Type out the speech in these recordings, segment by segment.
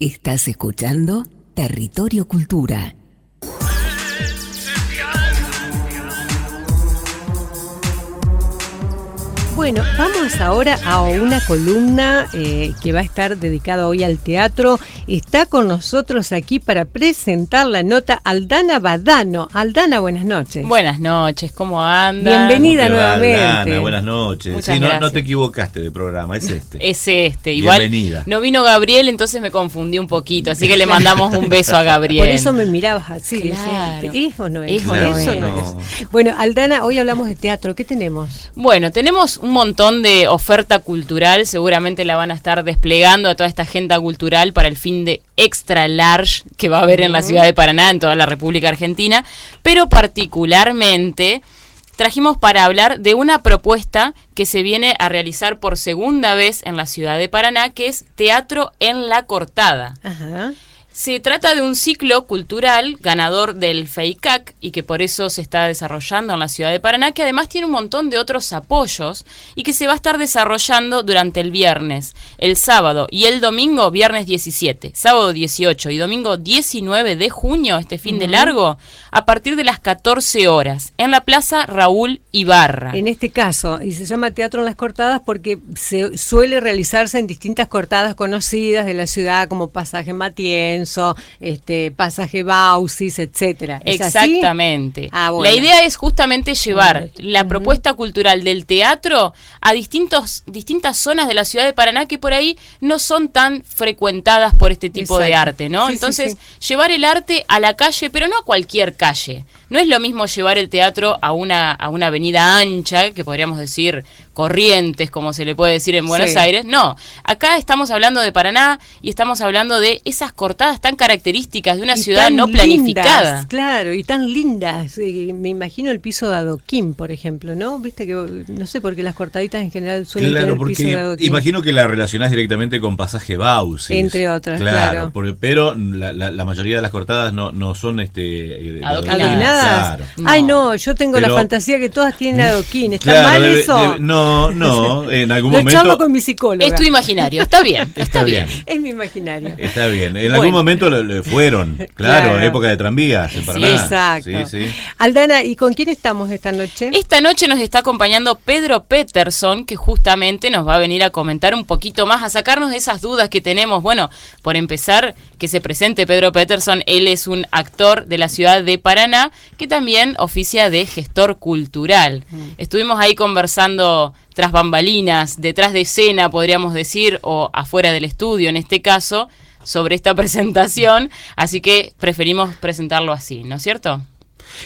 Estás escuchando Territorio Cultura. Bueno, vamos ahora a una columna eh, que va a estar dedicada hoy al teatro. Está con nosotros aquí para presentar la nota Aldana Badano. Aldana, buenas noches. Buenas noches, ¿cómo andan? Bienvenida ¿Cómo te va, nuevamente. Aldana? buenas noches. Muchas Sí, no, te equivocaste de programa, es este. Es este, igual. Bienvenida. No vino Gabriel, entonces me confundí un poquito, así que le mandamos un beso a Gabriel. Por eso me mirabas así. Claro. decía, ¿Es o no es? Es o no Eso es. no No. es. Bueno, Aldana, hoy hablamos de teatro. ¿Qué tenemos? Bueno, tenemos un montón de oferta cultural, seguramente la van a estar desplegando a toda esta agenda cultural para el fin de Extra Large que va a haber en la ciudad de Paraná, en toda la República Argentina, pero particularmente trajimos para hablar de una propuesta que se viene a realizar por segunda vez en la ciudad de Paraná, que es Teatro en la Cortada. Ajá. Se trata de un ciclo cultural ganador del FEICAC y que por eso se está desarrollando en la ciudad de Paraná, que además tiene un montón de otros apoyos y que se va a estar desarrollando durante el viernes, el sábado y el domingo, viernes 17, sábado 18 y domingo 19 de junio, este fin de largo, a partir de las 14 horas, en la Plaza Raúl Ibarra. En este caso, y se llama Teatro en las Cortadas porque se suele realizarse en distintas cortadas conocidas de la ciudad, como Pasaje Matienzo, este, Pasaje Bausis, etcétera. Exactamente. Ah, bueno. La idea es justamente llevar la propuesta cultural del teatro a distintos, distintas zonas de la ciudad de Paraná que por ahí no son tan frecuentadas por este tipo de arte, ¿no? Sí, sí, Entonces, sí. llevar el arte a la calle, pero no a cualquier calle. No es lo mismo llevar el teatro a una, a una avenida ancha, que podríamos decir corrientes, como se le puede decir en Buenos Sí. Aires. No, acá estamos hablando de Paraná y estamos hablando de esas cortadas tan características de una Y ciudad no planificada. lindas, claro, y tan lindas. Eh, me imagino el piso de adoquín, por ejemplo, ¿no? Viste que, no sé, porque las cortaditas en general suelen Claro, tener piso de porque adoquín. imagino que la relacionás directamente con pasaje Bausis. Entre otras, claro. por- pero la, la- la mayoría de las cortadas no, no son este eh, Claro. Ay, no, yo tengo la fantasía que todas tienen adoquín. ¿Está Claro, mal eso? debe- no, no, en algún Lo momento charlo con mi psicóloga. Es tu imaginario, está bien, está, está bien. bien. Es mi imaginario. Está bien. En Bueno. algún momento lo, lo fueron, claro, Claro. en época de tranvías en Sí, Paraná. Exacto. Sí, sí. Aldana, ¿y con quién estamos esta noche? Esta noche nos está acompañando Pedro Peterson, que justamente nos va a venir a comentar un poquito más, a sacarnos de esas dudas que tenemos. Bueno, por empezar, que se presente Pedro Peterson, él es un actor de la ciudad de Paraná, que también oficia de gestor cultural. Estuvimos ahí conversando tras bambalinas, detrás de escena, podríamos decir, o afuera del estudio en este caso, sobre esta presentación, así que preferimos presentarlo así, ¿no es cierto?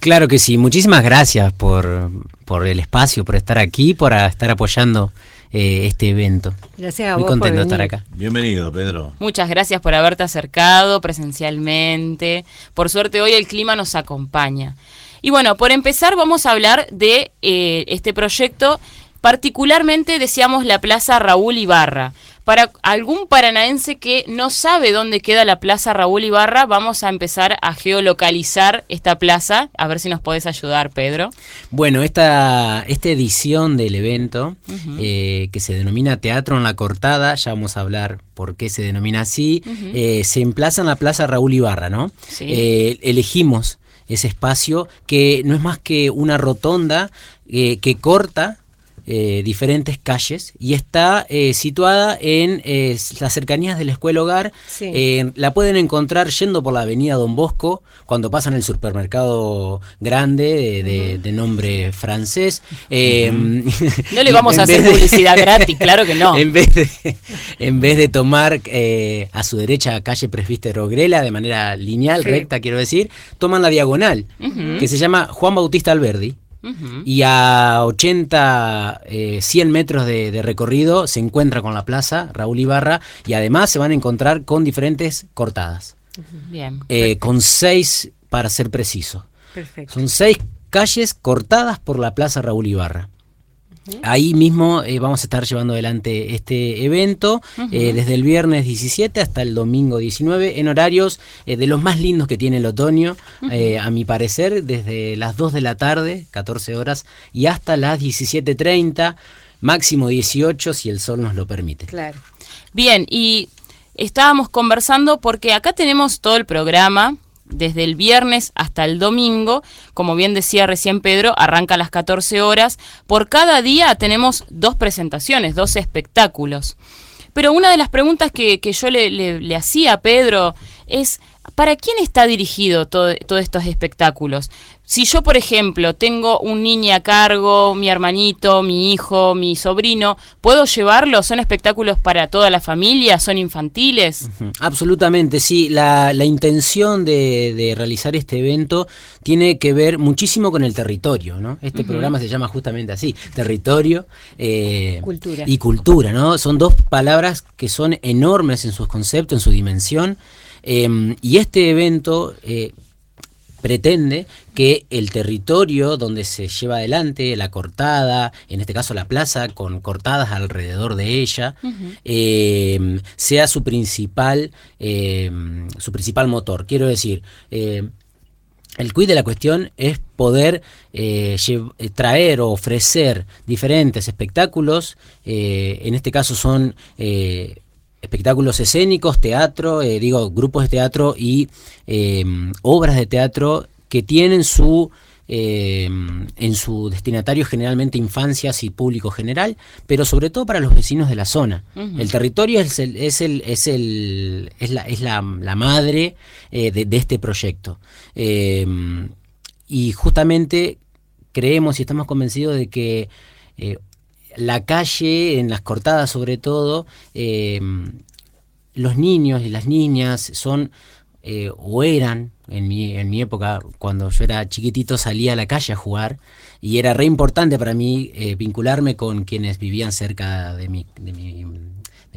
Claro que sí, muchísimas gracias por, por el espacio, por estar aquí, por estar apoyando eh, este evento. Gracias a Muy vos por contento de estar acá. Bienvenido, Pedro. Muchas gracias por haberte acercado presencialmente. Por suerte hoy el clima nos acompaña. Y bueno, por empezar vamos a hablar de eh, este proyecto. Particularmente deseamos la Plaza Raúl Ibarra. Para algún paranaense que no sabe dónde queda la Plaza Raúl Ibarra, vamos a empezar a geolocalizar esta plaza. A ver si nos podés ayudar, Pedro. Bueno, esta, esta edición del evento, eh, que se denomina Teatro en la Cortada, ya vamos a hablar por qué se denomina así, eh, se emplaza en la Plaza Raúl Ibarra, ¿no? Sí. Eh, elegimos ese espacio que no es más que una rotonda que corta eh, diferentes calles y está eh, situada en eh, las cercanías de la escuela hogar. Sí. La pueden encontrar yendo por la avenida Don Bosco, cuando pasan el supermercado grande de, de- de nombre francés. No le vamos a hacer de- publicidad gratis, claro que no. En vez de, en vez de tomar a su derecha calle Presbítero Grela de manera lineal, Sí. recta, quiero decir, toman la diagonal, que se llama Juan Bautista Alberdi. Y a 80, eh, 100 metros de, de recorrido se encuentra con la plaza Raúl Ibarra y además se van a encontrar con diferentes cortadas, Bien. eh, con seis para ser preciso. Perfecto. Son seis calles cortadas por la plaza Raúl Ibarra. Ahí mismo eh, vamos a estar llevando adelante este evento eh, desde el viernes 17 hasta el domingo 19 en horarios eh, de los más lindos que tiene el otoño, a mi parecer, desde las 2 de la tarde, 14 horas, y hasta las 17.30, máximo 18 si el sol nos lo permite. Claro. Bien, y estábamos conversando porque acá tenemos todo el programa, desde el viernes hasta el domingo. Como bien decía recién Pedro, arranca a las 14 horas. Por cada día tenemos dos presentaciones, dos espectáculos. Pero una de las preguntas que, yo le, hacía a Pedro es, ¿para quién está dirigido todos estos espectáculos? Si yo, por ejemplo, tengo un niño a cargo, mi hermanito, mi hijo, mi sobrino, ¿puedo llevarlo? ¿Son espectáculos para toda la familia? ¿Son infantiles? Absolutamente, sí. La, intención de, realizar este evento tiene que ver muchísimo con el territorio, ¿no? Este programa se llama justamente así, territorio eh, y cultura, ¿no? Son dos palabras que son enormes en sus conceptos, en su dimensión. Em, y este evento... Eh, pretende que el territorio donde se lleva adelante la cortada, en este caso la plaza, con cortadas alrededor de ella, eh, sea su principal, eh, su principal motor. Quiero decir, eh, el quid de la cuestión es poder traer o ofrecer diferentes espectáculos, en este caso son espectáculos escénicos, teatro, eh, digo, grupos de teatro y em, obras de teatro que tienen su em, en su destinatario generalmente infancias y público general, pero sobre todo para los vecinos de la zona. El territorio es el, es el, es el, es la, es la, madre eh, de, este proyecto. Em, y justamente creemos y estamos convencidos de que eh, la calle, en las cortadas sobre todo, eh, los niños y las niñas son eh, o eran, en mi, en mi época, cuando yo era chiquitito, salía a la calle a jugar y era re importante para mí eh, vincularme con quienes vivían cerca de mi, de mi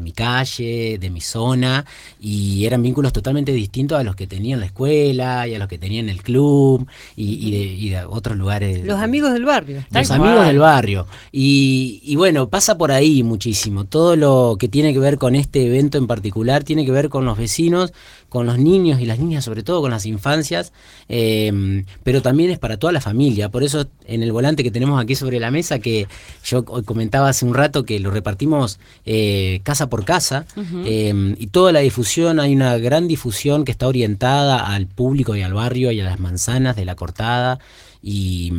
de mi calle, de mi zona, y eran vínculos totalmente distintos a los que tenía en la escuela y a los que tenía en el club y, de, otros lugares. Los amigos del barrio. Los amigos del barrio. Y, y, bueno, pasa por ahí muchísimo. Todo lo que tiene que ver con este evento en particular tiene que ver con los vecinos con los niños y las niñas, sobre todo con las infancias, em, pero también es para toda la familia. Por eso en el volante que tenemos aquí sobre la mesa, que yo comentaba hace un rato que lo repartimos eh, casa por casa, em, y toda la difusión, hay una gran difusión que está orientada al público y al barrio y a las manzanas de la cortada. Y.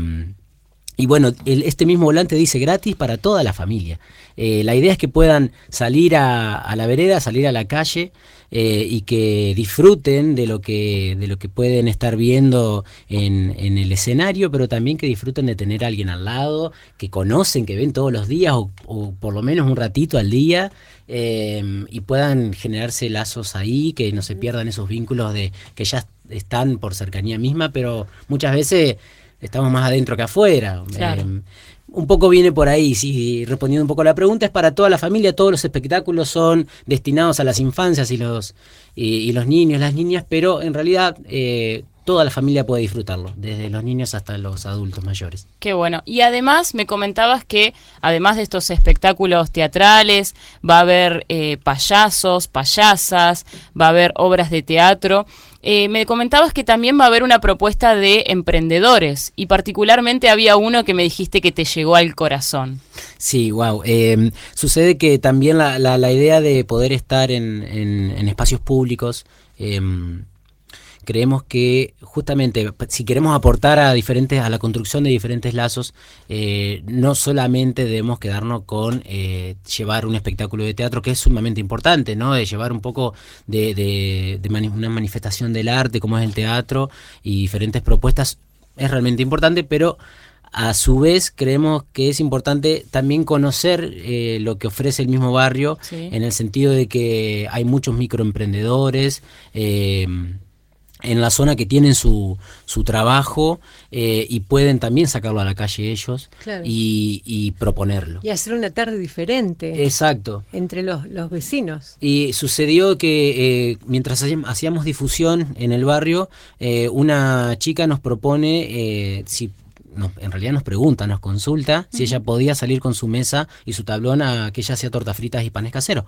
Y bueno, este mismo volante dice gratis para toda la familia. Eh, la idea es que puedan salir a, la vereda, salir a la calle eh, y que disfruten de lo que, de lo que pueden estar viendo en, el escenario, pero también que disfruten de tener a alguien al lado, que conocen, que ven todos los días o, por lo menos un ratito al día eh, y puedan generarse lazos ahí, que no se pierdan esos vínculos de que ya están por cercanía misma, pero muchas veces estamos más adentro que afuera. Eh, un poco viene por ahí, sí, respondiendo un poco a la pregunta, es para toda la familia, todos los espectáculos son destinados a las infancias y los, y, los niños, las niñas, pero en realidad eh, toda la familia puede disfrutarlo, desde los niños hasta los adultos mayores. Qué bueno. Y además me comentabas que, además de estos espectáculos teatrales, va a haber eh, payasos, payasas, va a haber obras de teatro. Eh, me comentabas que también va a haber una propuesta de emprendedores y particularmente había uno que me dijiste que te llegó al corazón. Sí, wow. Em, sucede que también la, la, idea de poder estar en, en, espacios públicos em, creemos que justamente si queremos aportar a diferentes a la construcción de diferentes lazos eh, no solamente debemos quedarnos con eh, llevar un espectáculo de teatro que es sumamente importante no de llevar un poco de, de, una manifestación del arte como es el teatro y diferentes propuestas es realmente importante pero a su vez, creemos que es importante también conocer eh, lo que ofrece el mismo barrio, en el sentido de que hay muchos microemprendedores, eh, en la zona que tienen su, su trabajo eh, y pueden también sacarlo a la calle ellos y, proponerlo. Y hacer una tarde diferente. Exacto. Entre los, vecinos. Y sucedió que eh, mientras hacíamos difusión en el barrio, eh, una chica nos propone, si en realidad nos pregunta, nos consulta si ella podía salir con su mesa y su tablón a que ella hacía tortas fritas y panes caseros.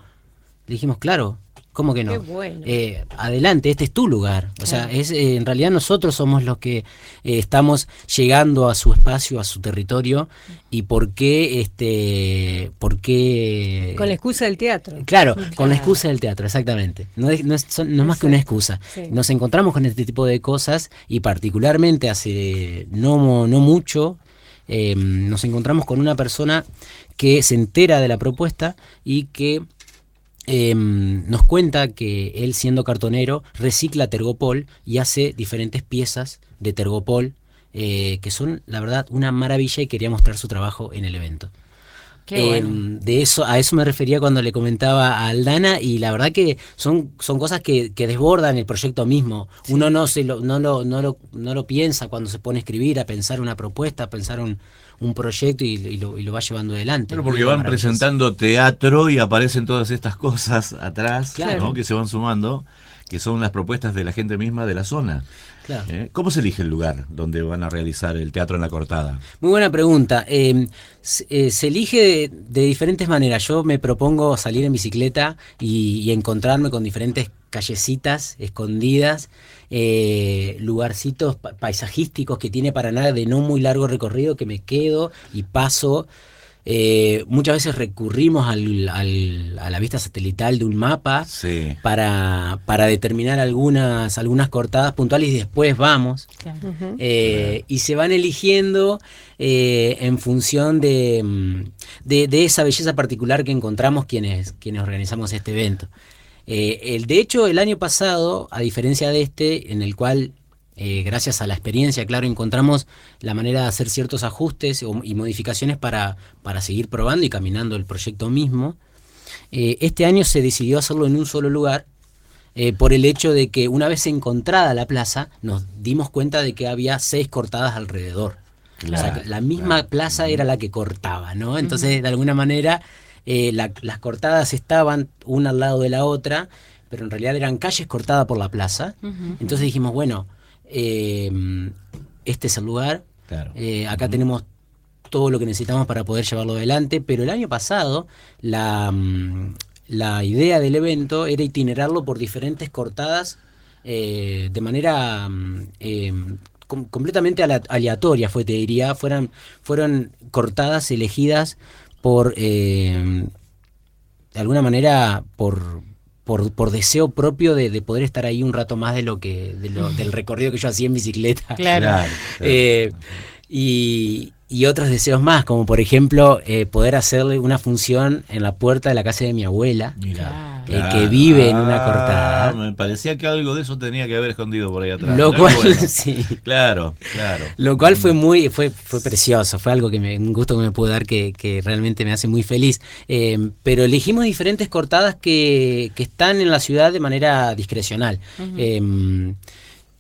Le dijimos, claro, ¿Cómo que no? Qué bueno. Eh, adelante, este es tu lugar. O sea, es, eh, en realidad nosotros somos los que eh, estamos llegando a su espacio, a su territorio. ¿Y por qué? Este, por qué Con la excusa del teatro. Claro, con la excusa del teatro, exactamente. No es, no es- son- no es más que una excusa. Sí. Nos encontramos con este tipo de cosas y particularmente hace no, no mucho eh, nos encontramos con una persona que se entera de la propuesta y que eh, nos cuenta que él siendo cartonero recicla tergopol y hace diferentes piezas de tergopol eh, que son la verdad una maravilla y quería mostrar su trabajo en el evento. Eh, bueno. de eso, a eso me refería cuando le comentaba a Aldana y la verdad que son, son cosas que, que desbordan el proyecto mismo. Uno no se lo, no lo, no lo, no lo piensa cuando se pone a escribir, a pensar una propuesta, a pensar un, un proyecto y, y lo, y lo va llevando adelante. Bueno, porque van presentando teatro y aparecen todas estas cosas atrás, Claro. ¿no? que se van sumando, que son las propuestas de la gente misma de la zona. Claro. ¿eh? ¿Cómo se elige el lugar donde van a realizar el teatro en la cortada? Muy buena pregunta. Eh, se, eh, se elige de, de diferentes maneras. Yo me propongo salir en bicicleta y, y encontrarme con diferentes callecitas escondidas, eh, lugarcitos pa- paisajísticos que tiene Paraná de no muy largo recorrido que me quedo y paso. Eh, muchas veces recurrimos al- al- a la vista satelital de un mapa Sí. para, para determinar algunas, algunas cortadas puntuales y después vamos. Claro. Eh, y se van eligiendo eh, en función de, mm, de, de esa belleza particular que encontramos quienes, quienes organizamos este evento. Eh, el, de hecho, el año pasado, a diferencia de este, en el cual, eh, gracias a la experiencia, claro, encontramos la manera de hacer ciertos ajustes o- y modificaciones para, para seguir probando y caminando el proyecto mismo, eh, este año se decidió hacerlo en un solo lugar eh, por el hecho de que una vez encontrada la plaza, nos dimos cuenta de que había seis cortadas alrededor. o sea, la misma claro. plaza era la que cortaba, ¿no? Entonces, de alguna manera, eh, la- las cortadas estaban una al lado de la otra, pero en realidad eran calles cortadas por la plaza. Entonces dijimos, bueno, eh, este es el lugar, Claro. eh, acá tenemos todo lo que necesitamos para poder llevarlo adelante, pero el año pasado la, mm, la idea del evento era itinerarlo por diferentes cortadas eh, de manera mm, eh, com- completamente ale- aleatoria, fue, te diría, fueran, fueron cortadas elegidas por, eh, de alguna manera, por, por, por deseo propio de, de poder estar ahí un rato más de lo que de lo- del recorrido que yo hacía en bicicleta. Claro. claro. Eh, y, y otros deseos más, como por ejemplo eh, poder hacerle una función en la puerta de la casa de mi abuela. Mira. eh, que vive en una cortada. Me parecía que algo de eso tenía que haber escondido por ahí atrás. Lo cual, bueno. sí. Claro, claro. Lo cual fue muy, fue, fue precioso, fue algo que me, un gusto que me pudo dar que, que realmente me hace muy feliz. Eh, pero elegimos diferentes cortadas que, que están en la ciudad de manera discrecional. Eh,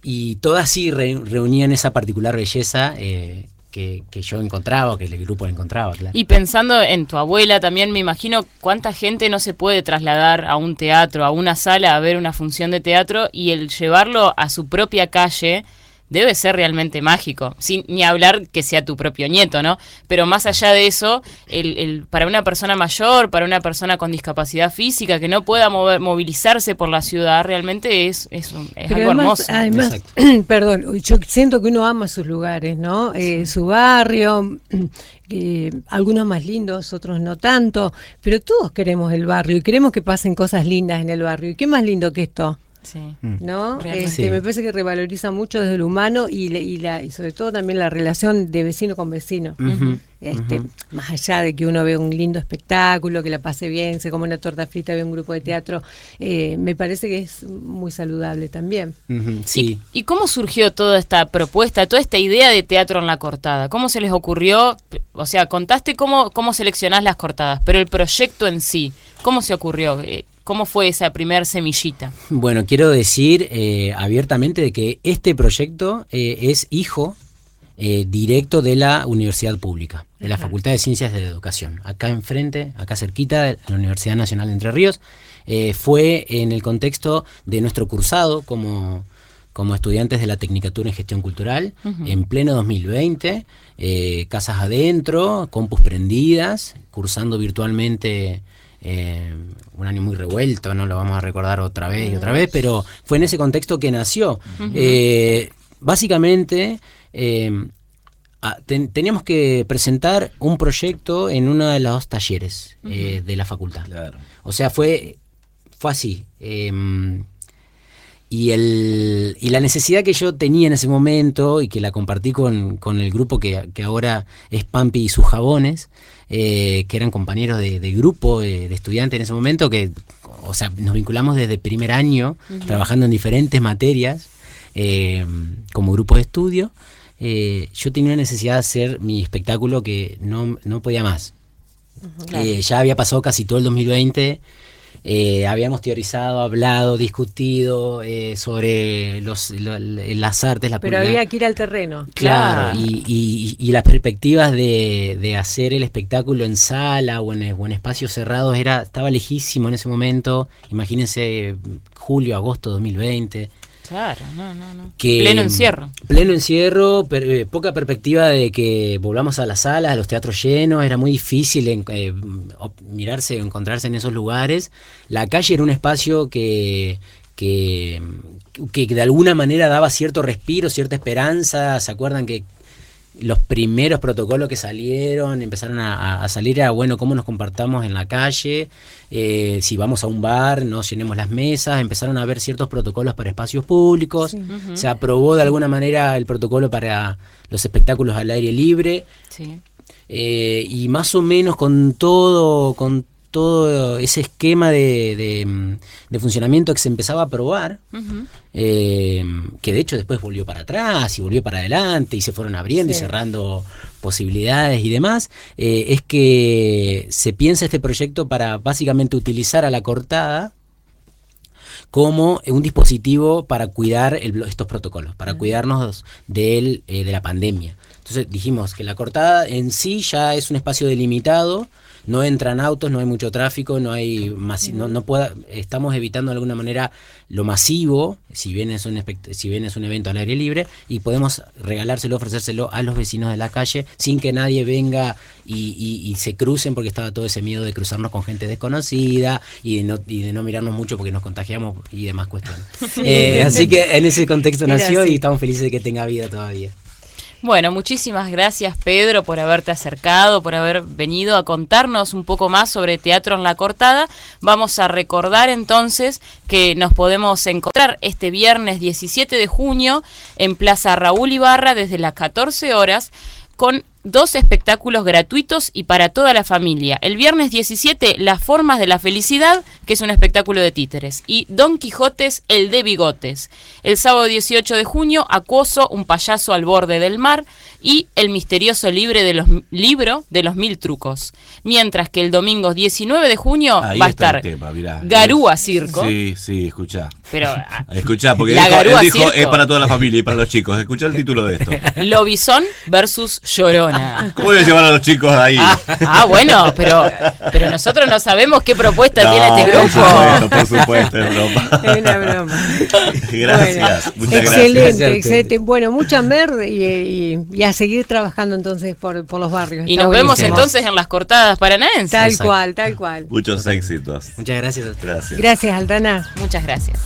y todas sí re- reunían esa particular belleza eh, que, que yo encontraba, que el grupo encontraba, claro. Y pensando en tu abuela también, me imagino cuánta gente no se puede trasladar a un teatro, a una sala a ver una función de teatro y el llevarlo a su propia calle debe ser realmente mágico, sin ni hablar que sea tu propio nieto, ¿no? Pero más allá de eso, el, el- para una persona mayor, para una persona con discapacidad física que no pueda mover, movilizarse por la ciudad, realmente es, es, un- es Pero algo además, hermoso. además perdón, yo siento que uno ama sus lugares, ¿no? Eh, su barrio, eh, algunos más lindos, otros no tanto, pero todos queremos el barrio y queremos que pasen cosas lindas en el barrio. ¿Y qué más lindo que esto? Sí. ¿no? Este, Sí. Me parece que revaloriza mucho desde lo humano y, le- y, la, y sobre todo también la relación de vecino con vecino. Este. Más allá de que uno ve un lindo espectáculo, que la pase bien, se come una torta frita, ve un grupo de teatro, eh, me parece que es muy saludable también. Sí. ¿Y cómo surgió toda esta propuesta, toda esta idea de teatro en la cortada? ¿Cómo se les ocurrió? O sea, contaste cómo, cómo seleccionás las cortadas, pero el proyecto en sí, ¿cómo se ocurrió? Eh, ¿Cómo fue esa primer semillita? Bueno, quiero decir eh, abiertamente de que este proyecto eh, es hijo eh, directo de la universidad pública, de la Ajá. Facultad de Ciencias de la Educación. Acá enfrente, acá cerquita de la Universidad Nacional de Entre Ríos. Eh, fue en el contexto de nuestro cursado como, como estudiantes de la Tecnicatura en Gestión Cultural, en pleno 2020, eh, casas adentro, compus prendidas, cursando virtualmente eh, un año muy revuelto, no lo vamos a recordar otra vez y otra vez, pero fue en ese contexto que nació. Eh, básicamente, eh, ten- teníamos que presentar un proyecto en uno de los talleres eh, de la facultad. Claro. O sea, fue, fue así. Y, el, y la necesidad que yo tenía en ese momento y que la compartí con, con el grupo que, que ahora es Pampi y sus jabones, eh, que eran compañeros de, de grupo de, de estudiantes en ese momento, que o sea, nos vinculamos desde primer año, trabajando en diferentes materias eh, como grupo de estudio. eh, yo tenía una necesidad de hacer mi espectáculo que no, no podía más. Ya había pasado casi todo el 2020. Eh, habíamos teorizado, hablado, discutido eh, sobre los, lo- las artes, la Pero había que ir al terreno. Claro, Claro. y, y- y las perspectivas de, de hacer el espectáculo en sala o en, o en espacios cerrados era, estaba lejísimo en ese momento. Imagínense julio, agosto 2020. Claro, no, no, no. Que, Pleno encierro. Pleno encierro, per- eh, poca perspectiva de que volvamos a las salas, a los teatros llenos, era muy difícil en- eh, op- mirarse, encontrarse en esos lugares. La calle era un espacio que, que, que de alguna manera daba cierto respiro, cierta esperanza. ¿Se acuerdan que los primeros protocolos que salieron, empezaron a, salir a, bueno, cómo nos compartamos en la calle, eh, si vamos a un bar, no llenemos las mesas, empezaron a haber ciertos protocolos para espacios públicos, se aprobó de alguna manera el protocolo para los espectáculos al aire libre, Sí. eh, y más o menos con todo, con todo ese esquema de, de, mm, de funcionamiento que se empezaba a probar, eh, que de hecho después volvió para atrás y volvió para adelante y se fueron abriendo y cerrando posibilidades y demás, eh, es que se piensa este proyecto para básicamente utilizar a la cortada como un dispositivo para cuidar el- estos protocolos, para cuidarnos del, eh, de la pandemia. Entonces dijimos que la cortada en sí ya es un espacio delimitado, no entran autos, no hay mucho tráfico, no hay masi- no, no pueda, estamos evitando de alguna manera lo masivo, si bien es un espect- si bien es un evento al aire libre, y podemos regalárselo, ofrecérselo a los vecinos de la calle sin que nadie venga y, y- y se crucen porque estaba todo ese miedo de cruzarnos con gente desconocida y de no, y de no mirarnos mucho porque nos contagiamos y demás cuestiones. Eh, así que en ese contexto Era nació así. y estamos felices de que tenga vida todavía. Bueno, muchísimas gracias Pedro por haberte acercado, por haber venido a contarnos un poco más sobre Teatro en la Cortada. Vamos a recordar entonces que nos podemos encontrar este viernes 17 de junio en Plaza Raúl Ibarra desde las 14 horas con dos espectáculos gratuitos y para toda la familia. El viernes 17, Las Formas de la Felicidad, que es un espectáculo de títeres, y Don Quijotes, el de bigotes. El sábado 18 de junio, Acuoso, un payaso al borde del mar, y El misterioso libre de los, libro de los mil trucos. Mientras que el domingo 19 de junio Ahí va a estar tema, mirá. Garúa Circo, Sí, sí, escuchá. pero ah, Escuchá, porque La dijo- él dijo es para toda la familia y para los chicos. Escuchá el título de esto. Lobizón versus Llorona. ¿Cómo voy a llevar a los chicos ahí? Ah, ah, bueno, pero, pero nosotros no sabemos qué propuesta tiene No, este Por grupo. supuesto, por supuesto, es broma. Es una broma. Gracias, Bueno, muchas excelente, gracias. excelente. Bueno, mucha mer y, y- y a seguir trabajando entonces por, por los barrios. Y Está nos vemos buenísimo. entonces en las cortadas paranaenses. Tal Exacto. cual, tal cual. Muchos éxitos. Muchas gracias a ustedes. Gracias. Gracias, Aldana. Muchas gracias.